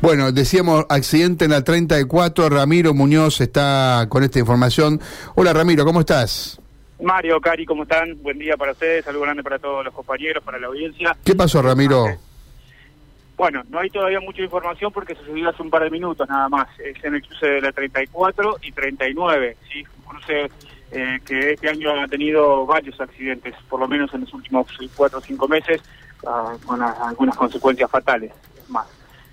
Bueno, decíamos accidente en la 34, Ramiro Muñoz está con esta información. Hola Ramiro, ¿cómo estás? Mario, Cari, ¿cómo están? Buen día para ustedes, saludo grande para todos los compañeros, para la audiencia. ¿Qué pasó Ramiro? Bueno, no hay todavía mucha información porque se subió hace un par de minutos nada más. Es en el cruce de la 34 y 39, ¿sí? Un cruce eh, que este año ha tenido varios accidentes, por lo menos en los últimos cuatro o cinco meses, uh, con algunas consecuencias fatales más.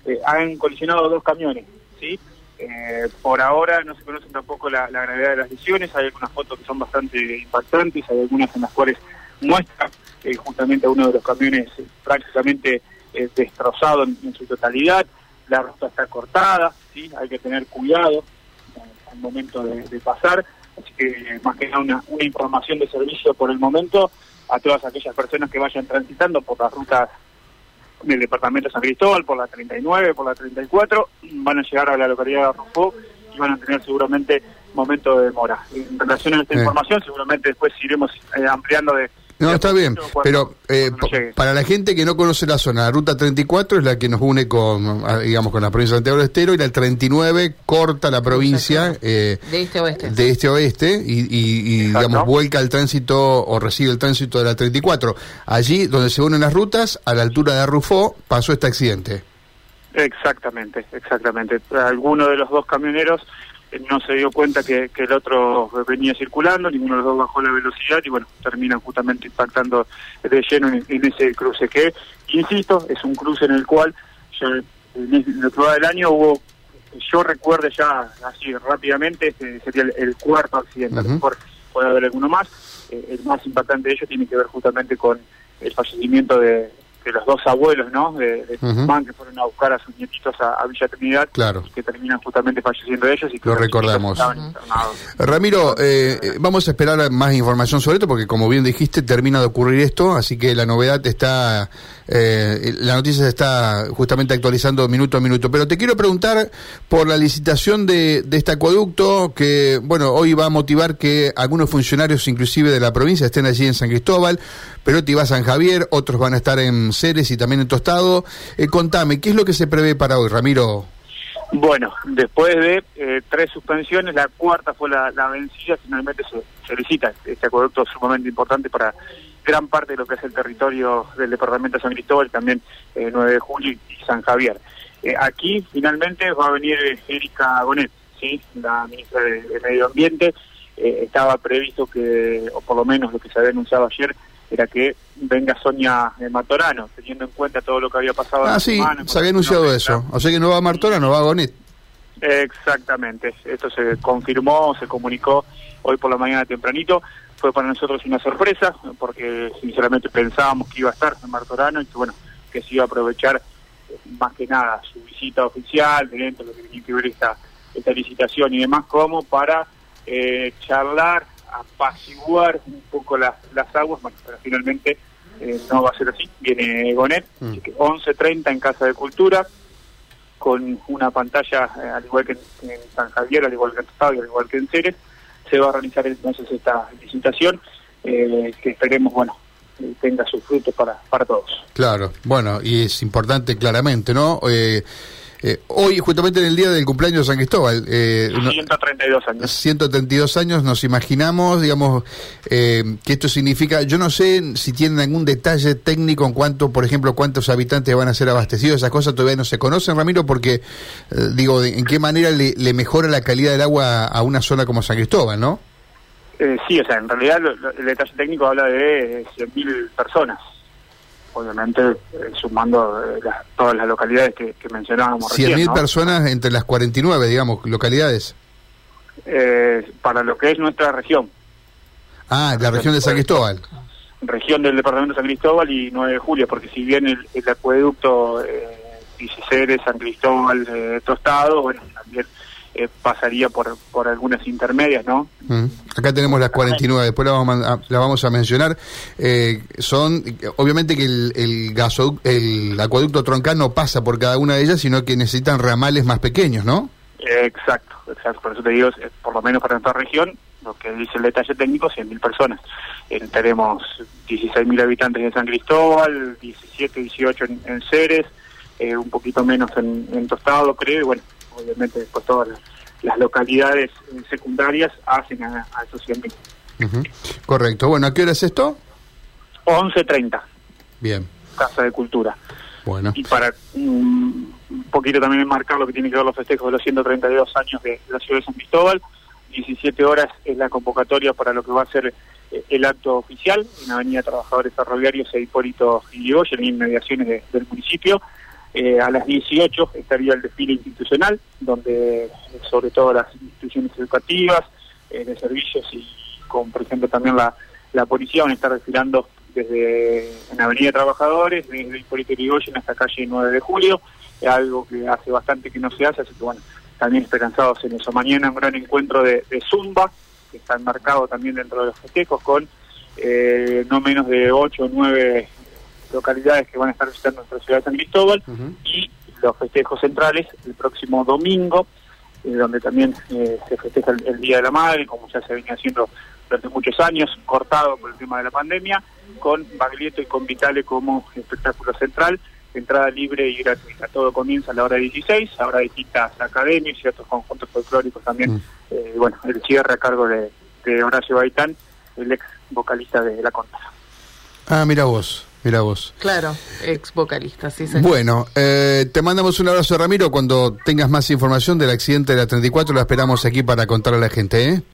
Eh, han colisionado dos camiones, ¿sí? Eh, por ahora no se conoce tampoco la, gravedad de las lesiones, hay algunas fotos que son bastante impactantes, hay algunas en las cuales muestran eh, justamente uno de los camiones prácticamente destrozado en, su totalidad, la ruta está cortada, ¿sí? hay que tener cuidado al momento de, pasar, así que más que nada una, una información de servicio por el momento a todas aquellas personas que vayan transitando por las rutas del departamento de San Cristóbal, por la 39, por la 34, van a llegar a la localidad de Rufo y van a tener seguramente momento de demora. En relación a esta información, seguramente después iremos eh, ampliando de no, está bien, pero eh, para la gente que no conoce la zona, la ruta 34 es la que nos une con, digamos, con la provincia de Santiago del Estero y la 39 corta la provincia eh, de este oeste, de este oeste y, digamos, vuelca el tránsito o recibe el tránsito de la 34. Allí, donde se unen las rutas, a la altura de Rufó, pasó este accidente. Exactamente, exactamente. Alguno de los dos camioneros no se dio cuenta que, el otro venía circulando, ninguno de los dos bajó la velocidad y bueno, terminan justamente impactando de lleno en, ese cruce que, insisto, es un cruce en el cual ya en el otro del año hubo, yo recuerdo ya así rápidamente, este sería el, cuarto accidente, a lo mejor puede haber alguno más, eh, el más impactante de ellos tiene que ver justamente con el fallecimiento de de los dos abuelos, ¿no? De, de que fueron a buscar a sus nietitos a, Villa Trinidad. Claro. que terminan justamente falleciendo ellos. Y que Lo recordamos. Ramiro, eh, vamos a esperar más información sobre esto porque, como bien dijiste, termina de ocurrir esto, así que la novedad está. Eh, la noticia se está justamente actualizando minuto a minuto. Pero te quiero preguntar por la licitación de, de este acueducto que, bueno, hoy va a motivar que algunos funcionarios, inclusive de la provincia, estén allí en San Cristóbal. Pero te va a San Javier, otros van a estar en Ceres y también en Tostado. Eh, contame, ¿qué es lo que se prevé para hoy, Ramiro? Bueno, después de eh, tres suspensiones, la cuarta fue la, vencida, finalmente se, solicita este acueducto sumamente importante para gran parte de lo que es el territorio del departamento de San Cristóbal, también 9 eh, de julio y San Javier. aquí finalmente va a venir Erika Gonet, ¿sí? la ministra de, Medio Ambiente. estaba previsto que, o por lo menos lo que se había anunciado ayer, era que venga Sonia Matorano, teniendo en cuenta todo lo que había pasado. Ah, sí, se había anunciado eso. O sea que no va Martorano, va Gonet. Exactamente, esto se confirmó, se comunicó hoy por la mañana tempranito. Fue para nosotros una sorpresa, porque sinceramente pensábamos que iba a estar Martorano y que bueno, que se iba a aprovechar eh, más que nada su visita oficial, dentro de lo que tenía que ver esta, esta licitación y demás, como para eh, charlar apaciguar un poco las, las aguas, bueno, pero finalmente eh, no va a ser así. Viene Gonet, mm. así que 11.30 en Casa de Cultura, con una pantalla, eh, al igual que en, San Javier, al igual que en Estadio, al igual que en Ceres, se va a realizar entonces esta licitación, eh, que esperemos, bueno, tenga sus frutos para, para todos. Claro, bueno, y es importante claramente, ¿no? Eh, eh, hoy, justamente en el día del cumpleaños de San Cristóbal. Eh, 132 años. 132 años, nos imaginamos, digamos, eh, que esto significa. Yo no sé si tienen algún detalle técnico en cuanto, por ejemplo, cuántos habitantes van a ser abastecidos. Esas cosas todavía no se conocen, Ramiro, porque, eh, digo, en qué manera le, mejora la calidad del agua a una zona como San Cristóbal, ¿no? sí, o sea, en realidad el detalle técnico habla de 100.000 personas obviamente eh, sumando eh, todas las localidades que, mencionábamos 100.000 personas entre las 49, digamos, localidades. Eh, para lo que es nuestra región. Ah, la región de San Cristóbal. Región del departamento de San Cristóbal y 9 de julio, porque si bien el, acueducto eh, San Cristóbal, Tostado, bueno, también eh, pasaría por, por algunas intermedias, ¿no? Mm. Acá tenemos las 49, después la vamos a, la vamos a mencionar. Eh, son, obviamente que el, el, el acueducto troncal no pasa por cada una de ellas, sino que necesitan ramales más pequeños, ¿no? exacto, exacto. Por eso te digo, por lo menos para nuestra región, lo que dice el detalle técnico, 100.000 personas. Eh, tenemos 16.000 habitantes en San Cristóbal, 17, 18 en, en Ceres, eh, un poquito menos en, Tostado, creo, y bueno, obviamente después todas las, localidades eh, secundarias hacen a, esos 100.000. Correcto. Bueno, ¿a qué hora es esto? 11.30. Bien. Casa de Cultura. Bueno. Y para un poquito también enmarcar lo que tiene que ver los festejos de los 132 años de, la ciudad de San Cristóbal, 17 horas es la convocatoria para lo que va a ser eh, el acto oficial en Avenida Trabajadores Ferroviarios e Hipólito Yrigoyen, en inmediaciones del municipio. Eh, a las 18 estaría el desfile institucional, donde sobre todo las instituciones educativas, eh, de servicios y con, por ejemplo, también la, la policía van a estar desfilando desde en Avenida Trabajadores, desde Hipólito Yrigoyen hasta calle 9 de Julio, algo que hace bastante que no se hace, así que bueno, también esperanzados en eso. Mañana un gran encuentro de, Zumba, que está enmarcado también dentro de los festejos, con eh, no menos de 8 o 9 localidades que van a estar visitando nuestra ciudad de San Cristóbal, y los festejos centrales el próximo domingo, eh, donde también eh, se festeja el, Día de la Madre, como ya se venía haciendo durante muchos años, cortado por el tema de la pandemia, con Baglietto y con Vitale como espectáculo central entrada libre y gratuita. Todo comienza a la hora 16, habrá distintas academias y otros conjuntos folclóricos también. Mm. Eh, bueno, el cierre a cargo de, Horacio Baitán, el ex vocalista de La Contra. Ah, mira vos. Mira vos. Claro, ex vocalista, sí, Bueno, eh, te mandamos un abrazo, Ramiro. Cuando tengas más información del accidente de la 34, la esperamos aquí para contarle a la gente, ¿eh?